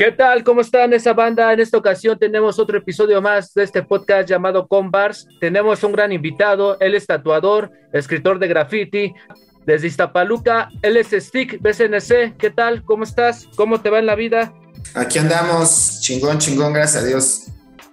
¿Qué tal? ¿Cómo están esa banda? En esta ocasión tenemos otro episodio más de este podcast llamado Combars. Tenemos un gran invitado, él es tatuador, escritor de graffiti. Desde Iztapaluca, él es Stick BCNC. ¿Qué tal? ¿Cómo estás? ¿Cómo te va en la vida? Aquí andamos, chingón, chingón, gracias a Dios.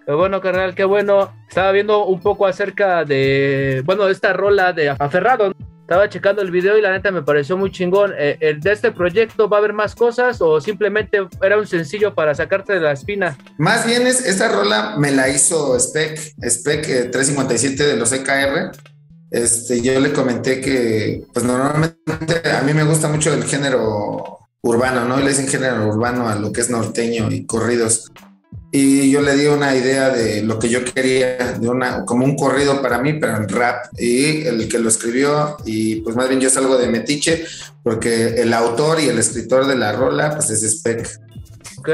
Qué bueno, carnal, qué bueno. Estaba viendo un poco acerca de, bueno, de esta rola de Aferrado. Estaba checando el video y la neta me pareció muy chingón. Eh, ¿De este proyecto va a haber más cosas o simplemente era un sencillo para sacarte de la espina? Más bien, es, esta rola me la hizo Spec, Spec 357 de los EKR. Este, yo le comenté que, pues normalmente a mí me gusta mucho el género urbano, ¿no? Le dicen género urbano a lo que es norteño y corridos y yo le di una idea de lo que yo quería, de una, como un corrido para mí, pero en rap. Y el que lo escribió, y pues más bien yo salgo de metiche, porque el autor y el escritor de la rola, pues es Spec. Ok,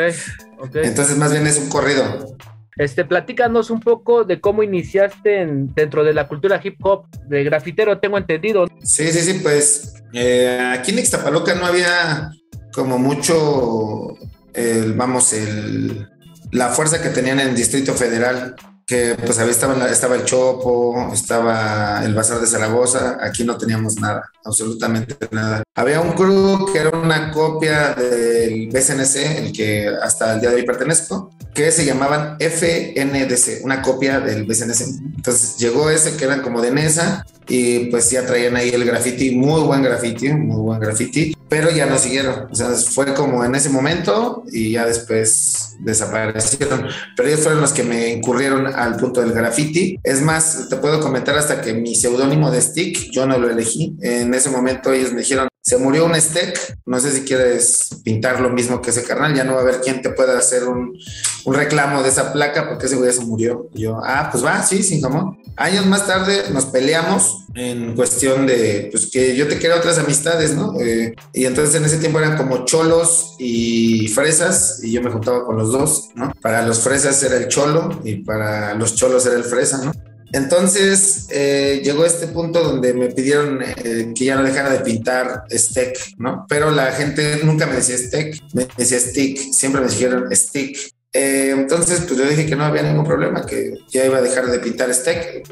ok. Entonces más bien es un corrido. Este, platícanos un poco de cómo iniciaste dentro de la cultura hip hop de grafitero, tengo entendido. Sí, sí, sí, pues eh, aquí en Ixtapaloca no había como mucho, el, vamos, el, la fuerza que tenían en el Distrito Federal, que pues estaba, estaba el Chopo, estaba el Bazar de Zaragoza, aquí no teníamos nada, absolutamente nada. Había un crew que era una copia del BCNC, el que hasta el día de hoy pertenezco, que se llamaban FNDC, una copia del BCNC. Entonces llegó ese que eran como de NESA y pues ya traían ahí el graffiti, muy buen graffiti, muy buen graffiti, pero ya no siguieron. O sea, fue como en ese momento y ya después desaparecieron. Pero ellos fueron los que me incurrieron al punto del graffiti. Es más, te puedo comentar hasta que mi seudónimo de Stick, yo no lo elegí. En ese momento ellos me dijeron, se murió un Steak, no sé si quieres pintar lo mismo que ese carnal, ya no va a haber quien te pueda hacer un, un reclamo de esa placa porque ese güey se murió. Yo, ah, pues va, sí, sin jamón. Años más tarde nos peleamos en cuestión de, pues que yo te quería otras amistades, ¿no? Eh, y entonces en ese tiempo eran como cholos y fresas y yo me juntaba con los dos, ¿no? Para los fresas era el cholo y para los cholos era el fresa, ¿no? Entonces eh, llegó este punto donde me pidieron eh, que ya no dejara de pintar Steak, ¿no? Pero la gente nunca me decía Steak, me decía Stick, siempre me dijeron Stick. Eh, entonces, pues yo dije que no había ningún problema, que ya iba a dejar de pintar Steak.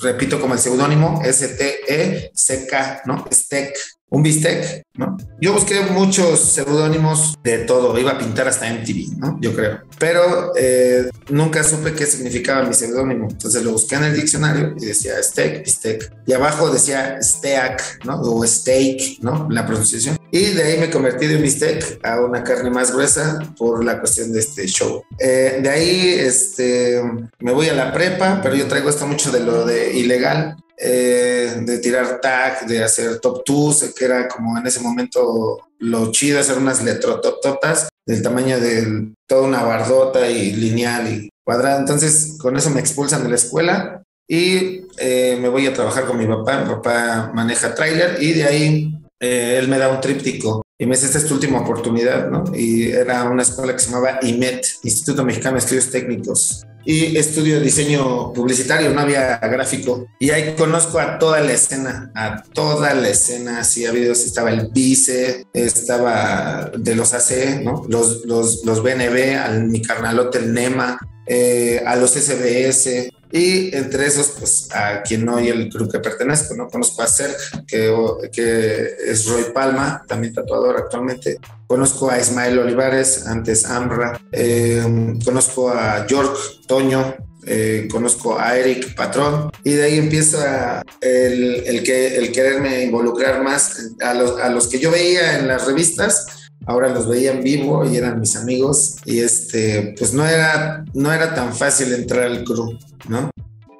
repito como el seudónimo, S-T-E-C-K, ¿no? Steak un bistec, ¿no? Yo busqué muchos seudónimos de todo, iba a pintar hasta MTV, ¿no? Yo creo. Pero eh, nunca supe qué significaba mi seudónimo. Entonces lo busqué en el diccionario y decía steak, bistec. Y abajo decía steak, ¿no? O steak, ¿no? La pronunciación. Y de ahí me convertí de un bistec a una carne más gruesa por la cuestión de este show. Eh, de ahí este, me voy a la prepa, pero yo traigo esto mucho de lo de ilegal. Eh, de tirar tag, de hacer top twos, que era como en ese momento lo chido, hacer unas letrotototas del tamaño de toda una bardota y lineal y cuadrada. Entonces, con eso me expulsan de la escuela y eh, me voy a trabajar con mi papá. Mi papá maneja tráiler y de ahí eh, él me da un tríptico y me dice, esta es tu última oportunidad, ¿no? Y era una escuela que se llamaba IMET, Instituto Mexicano de Estudios Técnicos y estudio diseño publicitario, no había gráfico. Y ahí conozco a toda la escena, a toda la escena. Si ha habido, estaba el Vice, estaba de los AC, ¿no? Los, los, los BNB, al mi carnalote, el NEMA, eh, a los SBS, y entre esos, pues a quien no y el club que pertenezco, ¿no? Conozco a Serg, que, que es Roy Palma, también tatuador actualmente. Conozco a Ismael Olivares, antes Amra. Eh, conozco a York Toño, eh, conozco a Eric Patrón y de ahí empieza el, el, que, el quererme involucrar más a los, a los que yo veía en las revistas ahora los veía en vivo y eran mis amigos y este pues no era no era tan fácil entrar al crew no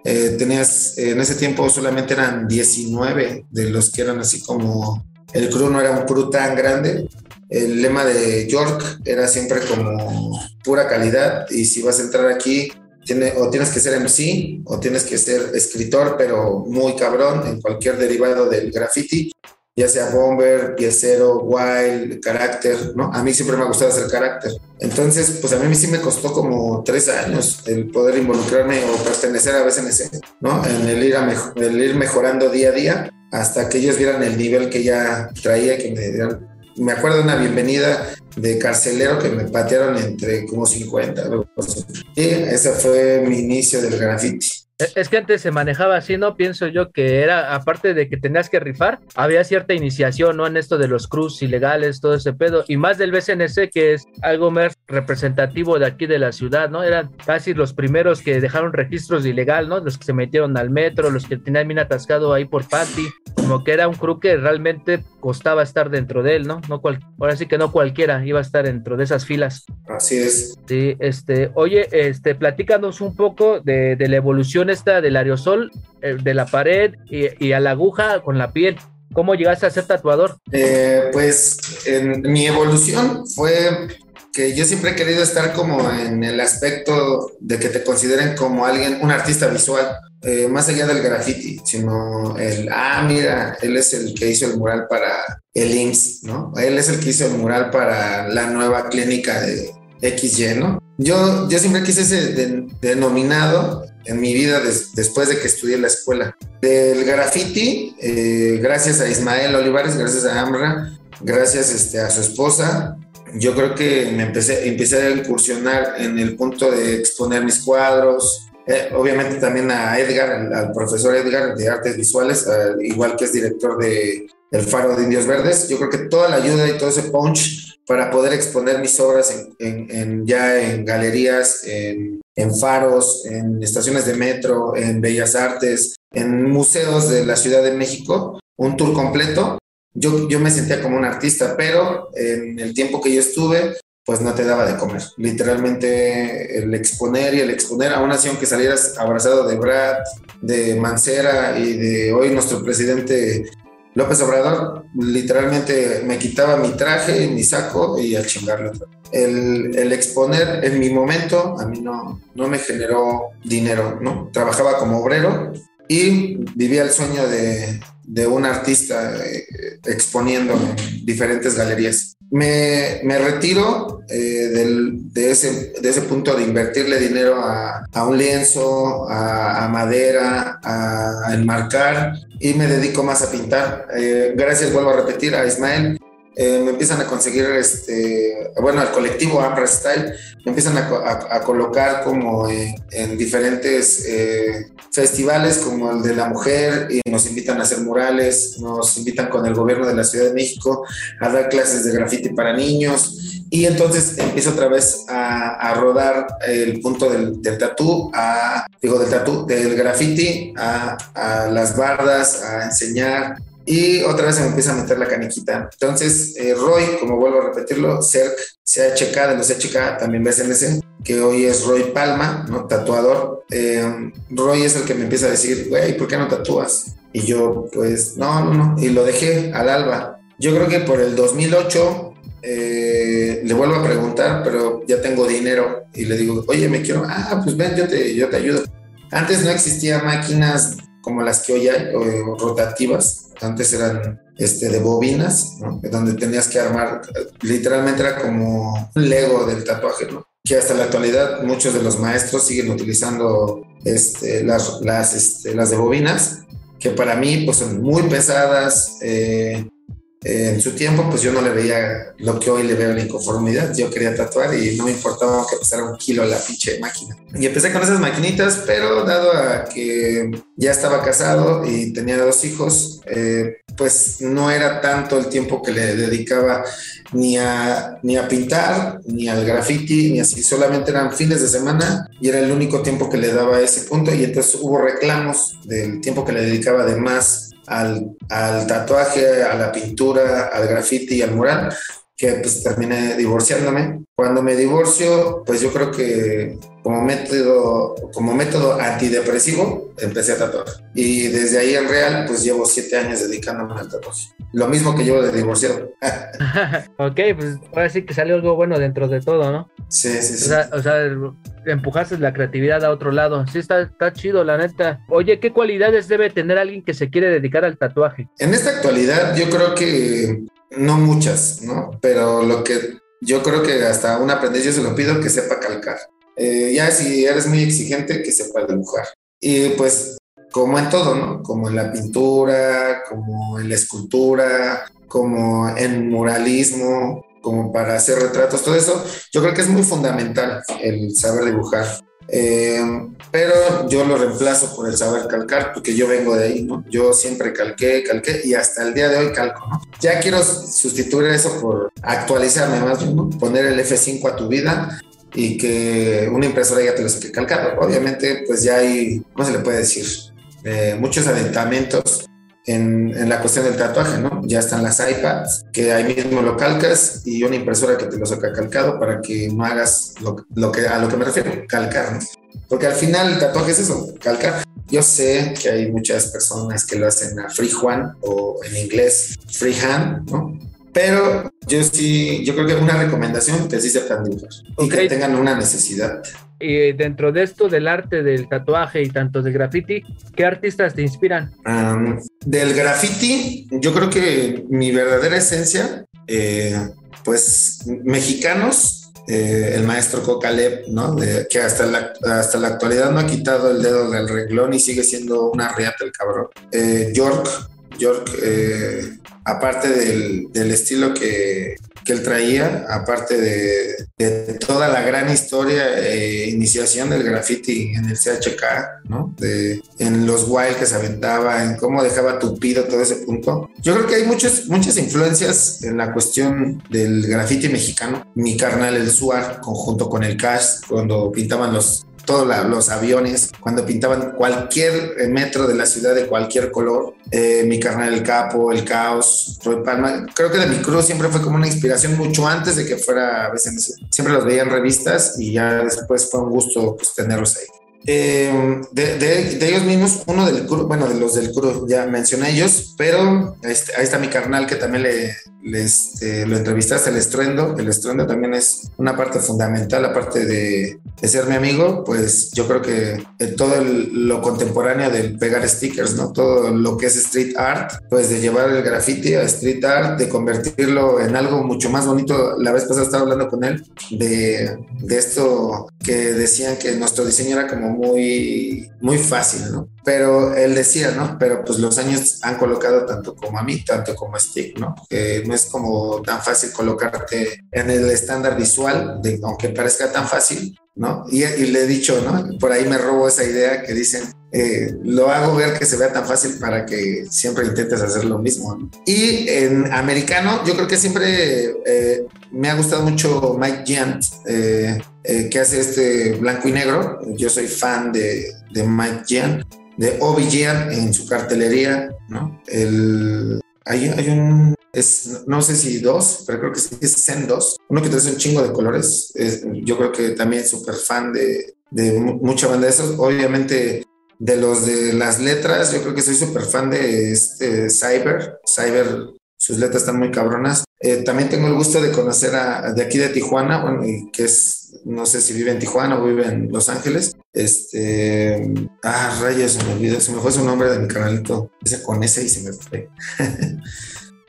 eh, tenías en ese tiempo solamente eran 19 de los que eran así como el crew no era un crew tan grande. El lema de York era siempre como pura calidad y si vas a entrar aquí tiene, o tienes que ser MC o tienes que ser escritor pero muy cabrón en cualquier derivado del graffiti ya sea bomber, piecero, wild, carácter, ¿no? A mí siempre me ha gustado hacer carácter. Entonces, pues a mí sí me costó como tres años el poder involucrarme o pertenecer a BSNC, ¿no? En el ir, a el ir mejorando día a día hasta que ellos vieran el nivel que ya traía, que me dieran. Me acuerdo de una bienvenida de carcelero que me patearon entre como 50. Y ese fue mi inicio del graffiti. Es que antes se manejaba así, ¿no? Pienso yo que era, aparte de que tenías que rifar, había cierta iniciación, ¿no? En esto de los cruz ilegales, todo ese pedo, y más del BCNC, que es algo más representativo de aquí de la ciudad, ¿no? Eran casi los primeros que dejaron registros de ilegal, ¿no? Los que se metieron al metro, los que tenían bien atascado ahí por Patti, como que era un crew que realmente costaba estar dentro de él, ¿no? no cual, ahora sí que no cualquiera iba a estar dentro de esas filas. Así es. Sí, este, oye, este, platícanos un poco de, de la evolución esta del aerosol, eh, de la pared y, y, a la aguja con la piel. ¿Cómo llegaste a ser tatuador? Eh, pues en mi evolución fue que yo siempre he querido estar como en el aspecto de que te consideren como alguien, un artista visual, eh, más allá del graffiti, sino el, ah, mira, él es el que hizo el mural para el IMSS, ¿no? Él es el que hizo el mural para la nueva clínica de XY, ¿no? Yo, yo siempre quise ese denominado en mi vida después de que estudié la escuela. Del graffiti, eh, gracias a Ismael Olivares, gracias a Amra, gracias este, a su esposa, yo creo que me empecé, empecé a incursionar en el punto de exponer mis cuadros, eh, obviamente también a Edgar, al, profesor Edgar de artes visuales, igual que es director de El Faro de Indios Verdes. Yo creo que toda la ayuda y todo ese punch para poder exponer mis obras en, ya en galerías, en, faros, en estaciones de metro, en bellas artes, en museos de la Ciudad de México, un tour completo. Yo, yo me sentía como un artista, pero en el tiempo que yo estuve, pues no te daba de comer. Literalmente el exponer y el exponer, aún así aunque salieras abrazado de Brad, de Mancera y de hoy nuestro presidente López Obrador, literalmente me quitaba mi traje, mi saco y a chingarle. El, el exponer en mi momento a mí no, no me generó dinero, ¿no? Trabajaba como obrero y vivía el sueño de, de un artista eh, exponiendo en diferentes galerías. Me, me retiro eh, de, ese, de ese punto de invertirle dinero a, a un lienzo, a, a, madera, a enmarcar y me dedico más a pintar. Eh, gracias, vuelvo a repetir, a Ismael eh, me empiezan a conseguir, este, bueno, al colectivo Ambra Style, me empiezan a, colocar como en, diferentes eh, festivales como el de la mujer y nos invitan a hacer murales, nos invitan con el gobierno de la Ciudad de México a dar clases de graffiti para niños y entonces empiezo otra vez a, rodar el punto del, del tatú, a, digo, del tatú, del graffiti a, a las bardas, a enseñar y otra vez se me empieza a meter la caniquita. Entonces, eh, Roy, como vuelvo a repetirlo, CERC, CHK de los CHK, también BSNC, que hoy es Roy Palma, ¿no? Tatuador. Eh, Roy es el que me empieza a decir, güey, ¿por qué no tatúas? Y yo, pues, no, no, no. Y lo dejé al alba. Yo creo que por el 2008 eh, le vuelvo a preguntar, pero ya tengo dinero. Y le digo, oye, me quiero, ah, pues ven, yo te, yo te ayudo. Antes no existían máquinas como las que hoy hay, rotativas, antes eran este, de bobinas, donde tenías que armar, literalmente era como un Lego del tatuaje, ¿no? que hasta la actualidad muchos de los maestros siguen utilizando este, las, las, este, las de bobinas, que para mí pues son muy pesadas, eh, en su tiempo, pues yo no le veía lo que hoy le veo la inconformidad. Yo quería tatuar y no me importaba que pesara un kilo la pinche máquina. Y empecé con esas maquinitas, pero dado a que ya estaba casado y tenía dos hijos, eh, pues no era tanto el tiempo que le dedicaba ni a, ni a pintar, ni al graffiti, ni así. Solamente eran fines de semana y era el único tiempo que le daba a ese punto. Y entonces hubo reclamos del tiempo que le dedicaba de más al, al, tatuaje, a la pintura, al graffiti y al mural, que pues terminé divorciándome. Cuando me divorcio, pues yo creo que como método, como método antidepresivo empecé a tatuar. Y desde ahí en real, pues llevo siete años dedicándome al tatuaje. Lo mismo que llevo de divorciado. ok, pues ahora sí que salió algo bueno dentro de todo, ¿no? Sí, sí, sí. O sea, o sea empujaste la creatividad a otro lado. Sí, está, está chido, la neta. Oye, ¿qué cualidades debe tener alguien que se quiere dedicar al tatuaje? En esta actualidad, yo creo que no muchas, ¿no? Pero lo que yo creo que hasta un aprendiz yo se lo pido que sepa calcar. Eh, ya si eres muy exigente, que sepa dibujar. Y pues, como en todo, ¿no? Como en la pintura, como en la escultura, como en muralismo, como para hacer retratos, todo eso, yo creo que es muy fundamental el saber dibujar. Eh, pero yo lo reemplazo por el saber calcar, porque yo vengo de ahí, ¿no? Yo siempre calqué, calqué y hasta el día de hoy calco, ¿no? Ya quiero sustituir eso por actualizarme más ¿no? Poner el F5 a tu vida y que una impresora ya te lo saque calcado. Obviamente, pues ya hay, ¿cómo se le puede decir? Eh, muchos aditamentos en, en, la cuestión del tatuaje, ¿no? Ya están las iPads, que ahí mismo lo calcas y una impresora que te lo saca calcado para que no hagas lo, lo que, a lo que me refiero, calcar, ¿no? Porque al final el tatuaje es eso, calcar. Yo sé que hay muchas personas que lo hacen a freehand o en inglés freehand, ¿no? Pero yo sí, yo creo que una recomendación que sí sepan dibujar y que tengan una necesidad. Y dentro de esto del arte del tatuaje y tanto de graffiti, ¿qué artistas te inspiran? del graffiti, yo creo que mi verdadera esencia, eh, pues mexicanos, eh, el maestro Cocalep, ¿no? que hasta la, hasta la actualidad no ha quitado el dedo del renglón y sigue siendo una riata el cabrón. Eh, York, York, eh, aparte del, del estilo que, que, él traía, aparte de, toda la gran historia e iniciación del graffiti en el CHK, ¿no? De, en los wild que se aventaba, en cómo dejaba tupido todo ese punto. Yo creo que hay muchas, muchas influencias en la cuestión del graffiti mexicano. Mi carnal, el Suar, conjunto con el Cash, cuando pintaban los todos los aviones, cuando pintaban cualquier metro de la ciudad de cualquier color, eh, mi carnal El Capo, El Caos, Roy Palma, creo que de mi cruz siempre fue como una inspiración mucho antes de que fuera veces, siempre los veía en revistas y ya después fue un gusto pues, tenerlos ahí. Eh, de, ellos mismos, uno del bueno, de los del CRU, ya mencioné ellos, pero este, ahí está mi carnal que también le, este, lo entrevistaste, el estruendo. El estruendo también es una parte fundamental, aparte de, de ser mi amigo, pues yo creo que todo lo contemporáneo del pegar stickers, ¿no? Todo lo que es street art, pues de llevar el graffiti a street art, de convertirlo en algo mucho más bonito. La vez pasada estaba hablando con él de, de esto que decían que nuestro diseño era como muy, muy fácil, ¿no? Pero él decía, ¿no? Pero pues los años han colocado tanto como a mí, tanto como a Stick, ¿no? Que no es como tan fácil colocarte en el estándar visual, de, aunque parezca tan fácil, ¿no? Y, le he dicho, ¿no? Por ahí me robo esa idea que dicen, eh, lo hago ver que se vea tan fácil para que siempre intentes hacer lo mismo. Y en americano, yo creo que siempre eh, me ha gustado mucho Mike Giant, eh, que hace este blanco y negro. Yo soy fan de, de Mike Giant, de Obi Giant en su cartelería, ¿no? El, hay, hay un es, no sé si dos, pero creo que sí es Zen 2. Uno que trae un chingo de colores. yo creo que también súper fan de, de mucha banda de esos. Obviamente, de los de las letras, yo creo que soy súper fan de este Cyber. Cyber, sus letras están muy cabronas. Eh, también tengo el gusto de conocer a, de aquí de Tijuana, bueno, y que es, no sé si vive en Tijuana o vive en Los Ángeles. Este, ah, rayos, se me olvidó, se me fue su nombre de mi canalito. Ese con ese y se me fue.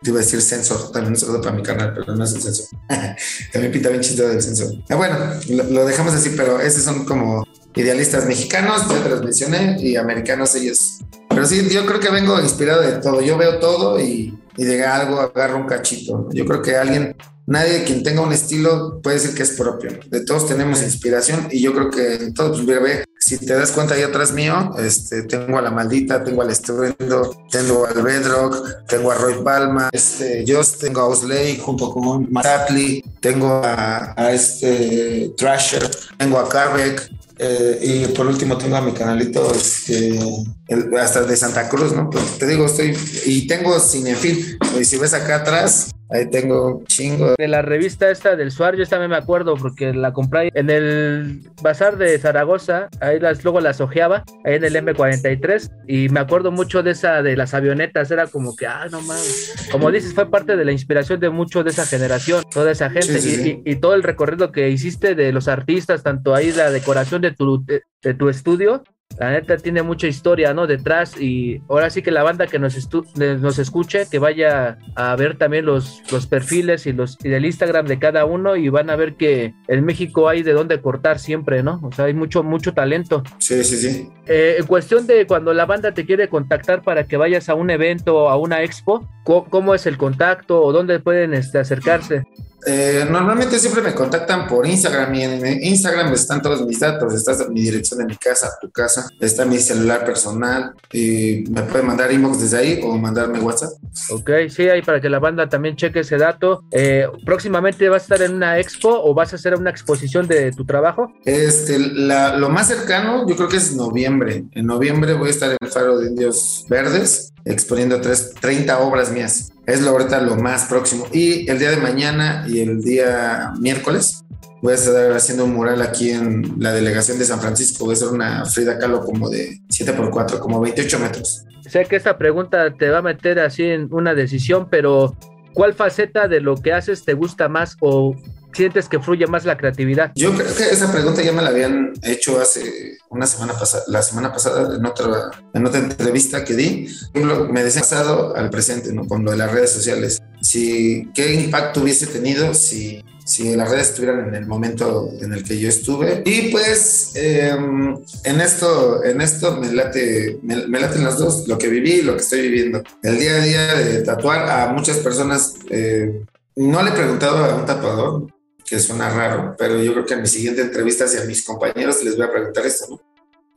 Te iba a decir sensor, también un saludo para mi canal, pero no es el sensor. también pinta bien chido del sensor. Ah, bueno, lo, dejamos así, pero esos son como idealistas mexicanos, ya te los mencioné, y americanos ellos. Pero sí, yo creo que vengo inspirado de todo. Yo veo todo y, y de algo agarro un cachito. Yo creo que alguien nadie quien tenga un estilo puede decir que es propio. De todos tenemos inspiración y yo creo que en todo, pues bebé, si te das cuenta ahí atrás mío, este, tengo a La Maldita, tengo al Estruendo, tengo al Bedrock, tengo a Roy Palma, este, yo tengo a Osley junto con Matapli, tengo a, a, este Trasher, tengo a Carbeck, eh, y por último tengo a mi canalito este, hasta de Santa Cruz, ¿no? Pues te digo, estoy y tengo Cinefil. Y si ves acá atrás, Ahí tengo un chingo. De la revista esta del Suar, yo también me acuerdo porque la compré en el bazar de Zaragoza, ahí las, luego las ojeaba, ahí en el M43, y me acuerdo mucho de esa, de las avionetas, era como que, ah, no mames. Como dices, fue parte de la inspiración de mucho de esa generación, toda esa gente, y, y, todo el recorrido que hiciste de los artistas, tanto ahí la decoración de tu, de tu estudio, la neta tiene mucha historia, ¿no? Detrás y ahora sí que la banda que nos, nos escuche, que vaya a ver también los, los perfiles y los y del Instagram de cada uno y van a ver que en México hay de dónde cortar siempre, ¿no? O sea, hay mucho, mucho talento. Sí, sí, sí. Eh, en cuestión de cuando la banda te quiere contactar para que vayas a un evento o a una expo, ¿cómo, es el contacto o dónde pueden este, acercarse? Eh, normalmente siempre me contactan por Instagram y en Instagram están todos mis datos, está mi dirección de mi casa, tu casa, está mi celular personal y me pueden mandar inbox desde ahí o mandarme WhatsApp. Ok, sí, ahí para que la banda también cheque ese dato. Eh, próximamente vas a estar en una expo o vas a hacer una exposición de tu trabajo. Este, lo más cercano yo creo que es noviembre. En noviembre voy a estar en el Faro de Indios Verdes exponiendo tres, 30 obras mías. Es lo ahorita lo más próximo. Y el día de mañana y el día miércoles voy a estar haciendo un mural aquí en la delegación de San Francisco. Voy a hacer una Frida Kahlo como de 7x4, como 28 metros. Sé que esta pregunta te va a meter así en una decisión, pero ¿cuál faceta de lo que haces te gusta más o sientes que fluye más la creatividad? Yo creo que esa pregunta ya me la habían hecho hace una semana pasada, la semana pasada en otra, en otra entrevista que di. Me decía pasado al presente, ¿no? Con lo de las redes sociales. Si, ¿Qué impacto hubiese tenido si, si las redes estuvieran en el momento en el que yo estuve? Y pues em, en esto, en esto me late, me, me, laten las dos, lo que viví y lo que estoy viviendo. El día a día de tatuar a muchas personas, eh, no le he preguntado a un tatuador, que suena raro, pero yo creo que en mi siguiente entrevista y a mis compañeros les voy a preguntar esto, ¿no?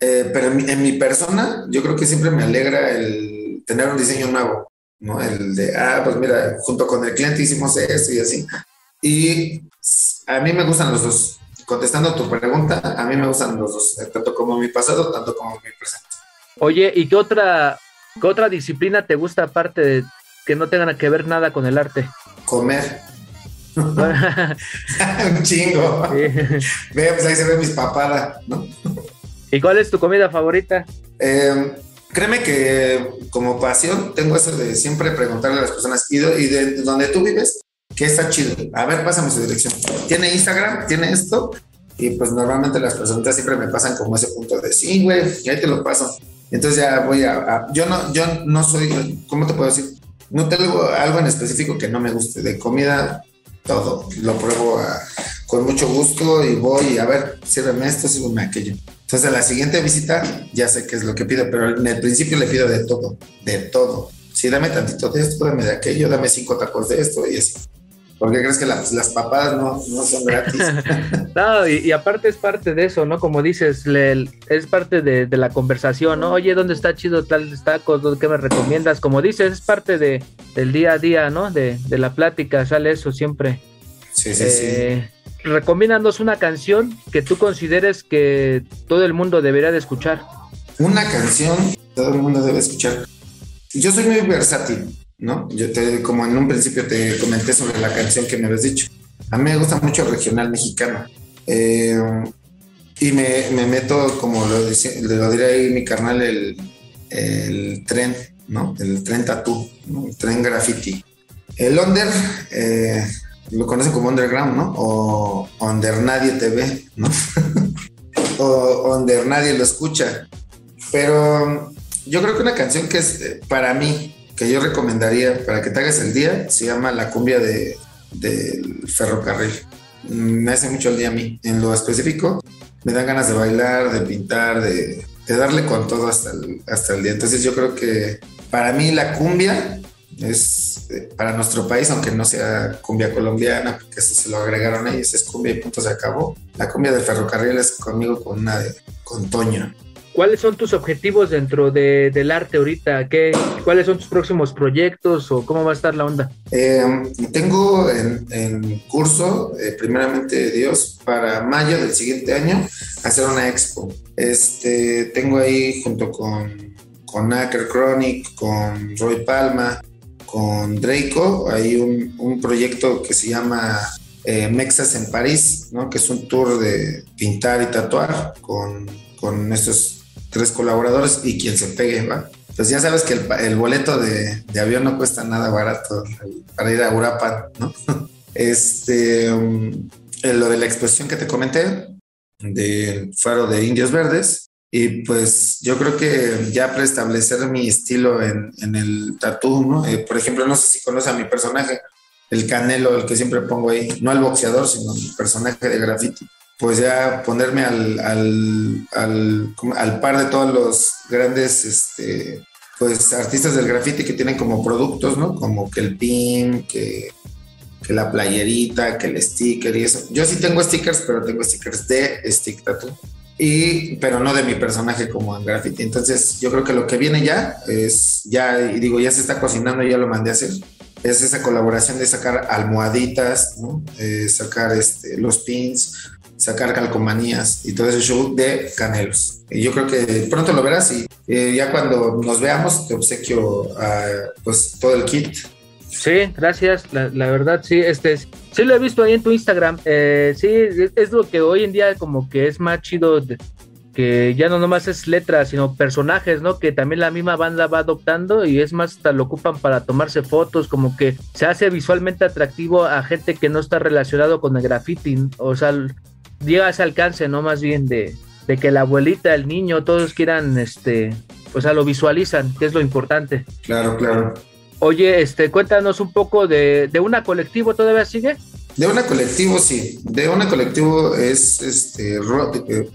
Eh, pero en mi, persona, yo creo que siempre me alegra el tener un diseño nuevo, ¿no? El de, ah, pues mira, junto con el cliente hicimos esto y así. Y a mí me gustan los dos. Contestando tu pregunta, a mí me gustan los dos, tanto como mi pasado, tanto como mi presente. Oye, ¿y qué otra, qué otra disciplina te gusta aparte de que no tengan que ver nada con el arte? Comer. un chingo. Ve, pues ahí se ve mis papadas, ¿no? ¿Y cuál es tu comida favorita? Em, créeme que como pasión tengo eso de siempre preguntarle a las personas, ¿y de, donde tú vives? ¿Qué está chido? A ver, pásame su dirección. ¿Tiene Instagram? ¿Tiene esto? Y pues normalmente las personas siempre me pasan como ese punto de, sí, güey, ahí te lo paso. Entonces ya voy a, yo no, yo no soy, ¿cómo te puedo decir? No tengo algo en específico que no me guste. De comida todo. Lo pruebo con mucho gusto y voy a ver, sírveme esto, sírveme aquello. Entonces, a la siguiente visita ya sé qué es lo que pido, pero en el principio le pido de todo, de todo. Sí, dame tantito de esto, dame de aquello, dame cinco tacos de esto y así. ¿Por qué crees que las, las papadas no, no, son gratis? no, y, aparte es parte de eso, ¿no? Como dices, es parte de, de, la conversación, ¿no? Oye, ¿dónde está chido tal taco? ¿Qué me recomiendas? Como dices, es parte de, del día a día, ¿no? De, de la plática, sale eso siempre. Sí, sí, sí. Eh, recomiéndanos una canción que tú consideres que todo el mundo debería de escuchar. Una canción todo el mundo debe escuchar. Yo soy muy versátil. ¿No? Yo te, como en un principio te comenté sobre la canción que me habías dicho. A mí me gusta mucho el regional mexicano. Eh, y me, me, meto, como lo, lo diré ahí mi carnal, el, el, tren, ¿no? El tren tatú, El tren graffiti. El under, eh, lo conocen como underground, ¿no? O under nadie te ve, ¿no? o under nadie lo escucha. Pero yo creo que una canción que es eh, para mí que yo recomendaría para que te hagas el día se llama La cumbia de, del ferrocarril. Me hace mucho el día a mí. En lo específico, me dan ganas de bailar, de pintar, de, darle con todo hasta el, hasta el día. Entonces yo creo que para mí la cumbia es eh, para nuestro país, aunque no sea cumbia colombiana, porque se lo agregaron ellos, es cumbia y punto se acabó. La cumbia del ferrocarril es conmigo con una de, con Toño. ¿Cuáles son tus objetivos dentro de, del arte ahorita? ¿Qué, ¿Cuáles son tus próximos proyectos o cómo va a estar la onda? Em, tengo en, curso, eh, primeramente Dios, para mayo del siguiente año, hacer una expo. Este, tengo ahí junto con, con Acker Chronic, con Roy Palma, con Draco, hay un, un proyecto que se llama eh, Mexas en París, ¿no? que es un tour de pintar y tatuar con, con estos tres colaboradores y quien se pegue, ¿va? Pues ya sabes que el, boleto de, avión no cuesta nada barato para ir a Uruapan, ¿no? Este, um, lo de la exposición que te comenté del faro de Indios Verdes, y pues yo creo que ya preestablecer mi estilo en, el tatú, ¿no? Eh, por ejemplo, no sé si conoces a mi personaje, el Canelo, el que siempre pongo ahí, no el boxeador, sino el personaje de graffiti pues ya ponerme al, al, par de todos los grandes este, pues, artistas del graffiti que tienen como productos, ¿no? Como que el PIN, que, que la playerita, que el sticker y eso. Yo sí tengo stickers, pero tengo stickers de Stick Tattoo. Y, pero no de mi personaje como en graffiti. Entonces, yo creo que lo que viene ya es, ya, y digo, ya se está cocinando, ya lo mandé a hacer. Es esa colaboración de sacar almohaditas, ¿no? Eh, sacar este, los pins, sacar calcomanías y todo ese show de Canelos. Y yo creo que pronto lo verás y eh, ya cuando nos veamos te obsequio pues todo el kit. Sí, gracias. La, verdad, sí, este, sí lo he visto ahí en tu Instagram. Eh, sí, es, lo que hoy en día como que es más chido, que ya no nomás es letras, sino personajes, ¿no? Que también la misma banda va adoptando y es más, hasta lo ocupan para tomarse fotos, como que se hace visualmente atractivo a gente que no está relacionado con el graffiti. O sea, llega a ese alcance, ¿no? Más bien de, que la abuelita, el niño, todos quieran, este, o sea, lo visualizan, que es lo importante. Claro, claro. Oye, este, cuéntanos un poco de, de una colectivo, ¿todavía sigue? De una colectivo, sí. De una colectivo es este eh,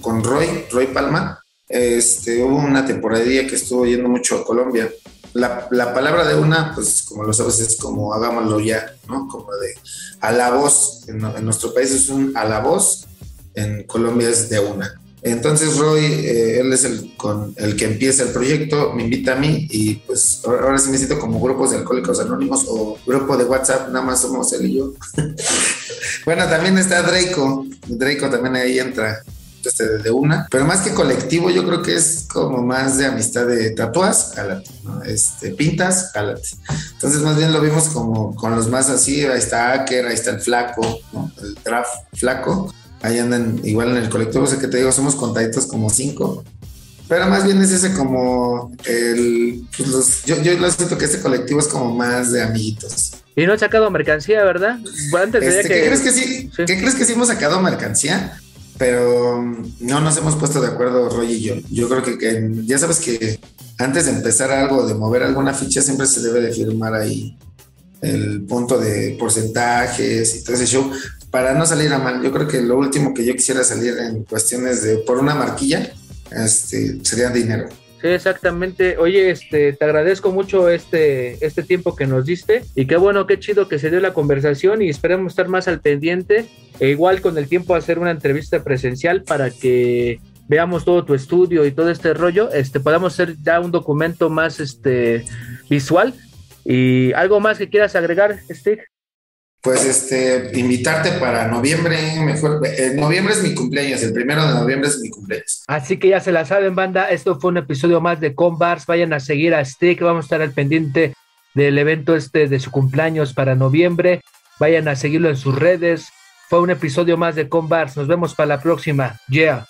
con Roy, Roy Palma. Este, hubo una temporada que estuvo yendo mucho a Colombia la, la, palabra de una, pues como lo sabes, es como hagámoslo ya, ¿no? Como de a la voz. En, nuestro país es un a la voz, en Colombia es de una. Entonces Roy, eh, él es el, con el que empieza el proyecto, me invita a mí y pues ahora sí me siento como grupos de alcohólicos anónimos o grupo de WhatsApp, nada más somos él y yo. bueno, también está Draco, Draco también ahí entra este, de una, pero más que colectivo, yo creo que es como más de amistad de tatuas, jálate, este, pintas, jálate. Entonces, más bien lo vimos como con los más así, ahí está Aker, ahí está el flaco, el draft flaco, ahí andan igual en el colectivo, o sea que te digo, somos contaditos como cinco, pero más bien es ese como el, pues yo, yo lo siento que este colectivo es como más de amiguitos. Y no ha sacado mercancía, ¿verdad? Antes este, ¿qué crees que sí? ¿Qué crees que sí hemos sacado mercancía? Pero no nos hemos puesto de acuerdo Roy y yo. Yo creo que, ya sabes que antes de empezar algo, de mover alguna ficha, siempre se debe de firmar ahí el punto de porcentajes y todo ese show para no salir a mal. Yo creo que lo último que yo quisiera salir en cuestiones de por una marquilla este, sería dinero. Sí, exactamente. Oye, este, te agradezco mucho este, este tiempo que nos diste y qué bueno, qué chido que se dio la conversación y esperemos estar más al pendiente e igual con el tiempo hacer una entrevista presencial para que veamos todo tu estudio y todo este rollo, este, podamos hacer ya un documento más este, visual y algo más que quieras agregar, Steve pues este, invitarte para noviembre, mejor, eh, noviembre es mi cumpleaños, el primero de noviembre es mi cumpleaños. Así que ya se la saben, banda, esto fue un episodio más de Combars, vayan a seguir a Stick, vamos a estar al pendiente del evento este de su cumpleaños para noviembre, vayan a seguirlo en sus redes, fue un episodio más de Combars, nos vemos para la próxima, yeah.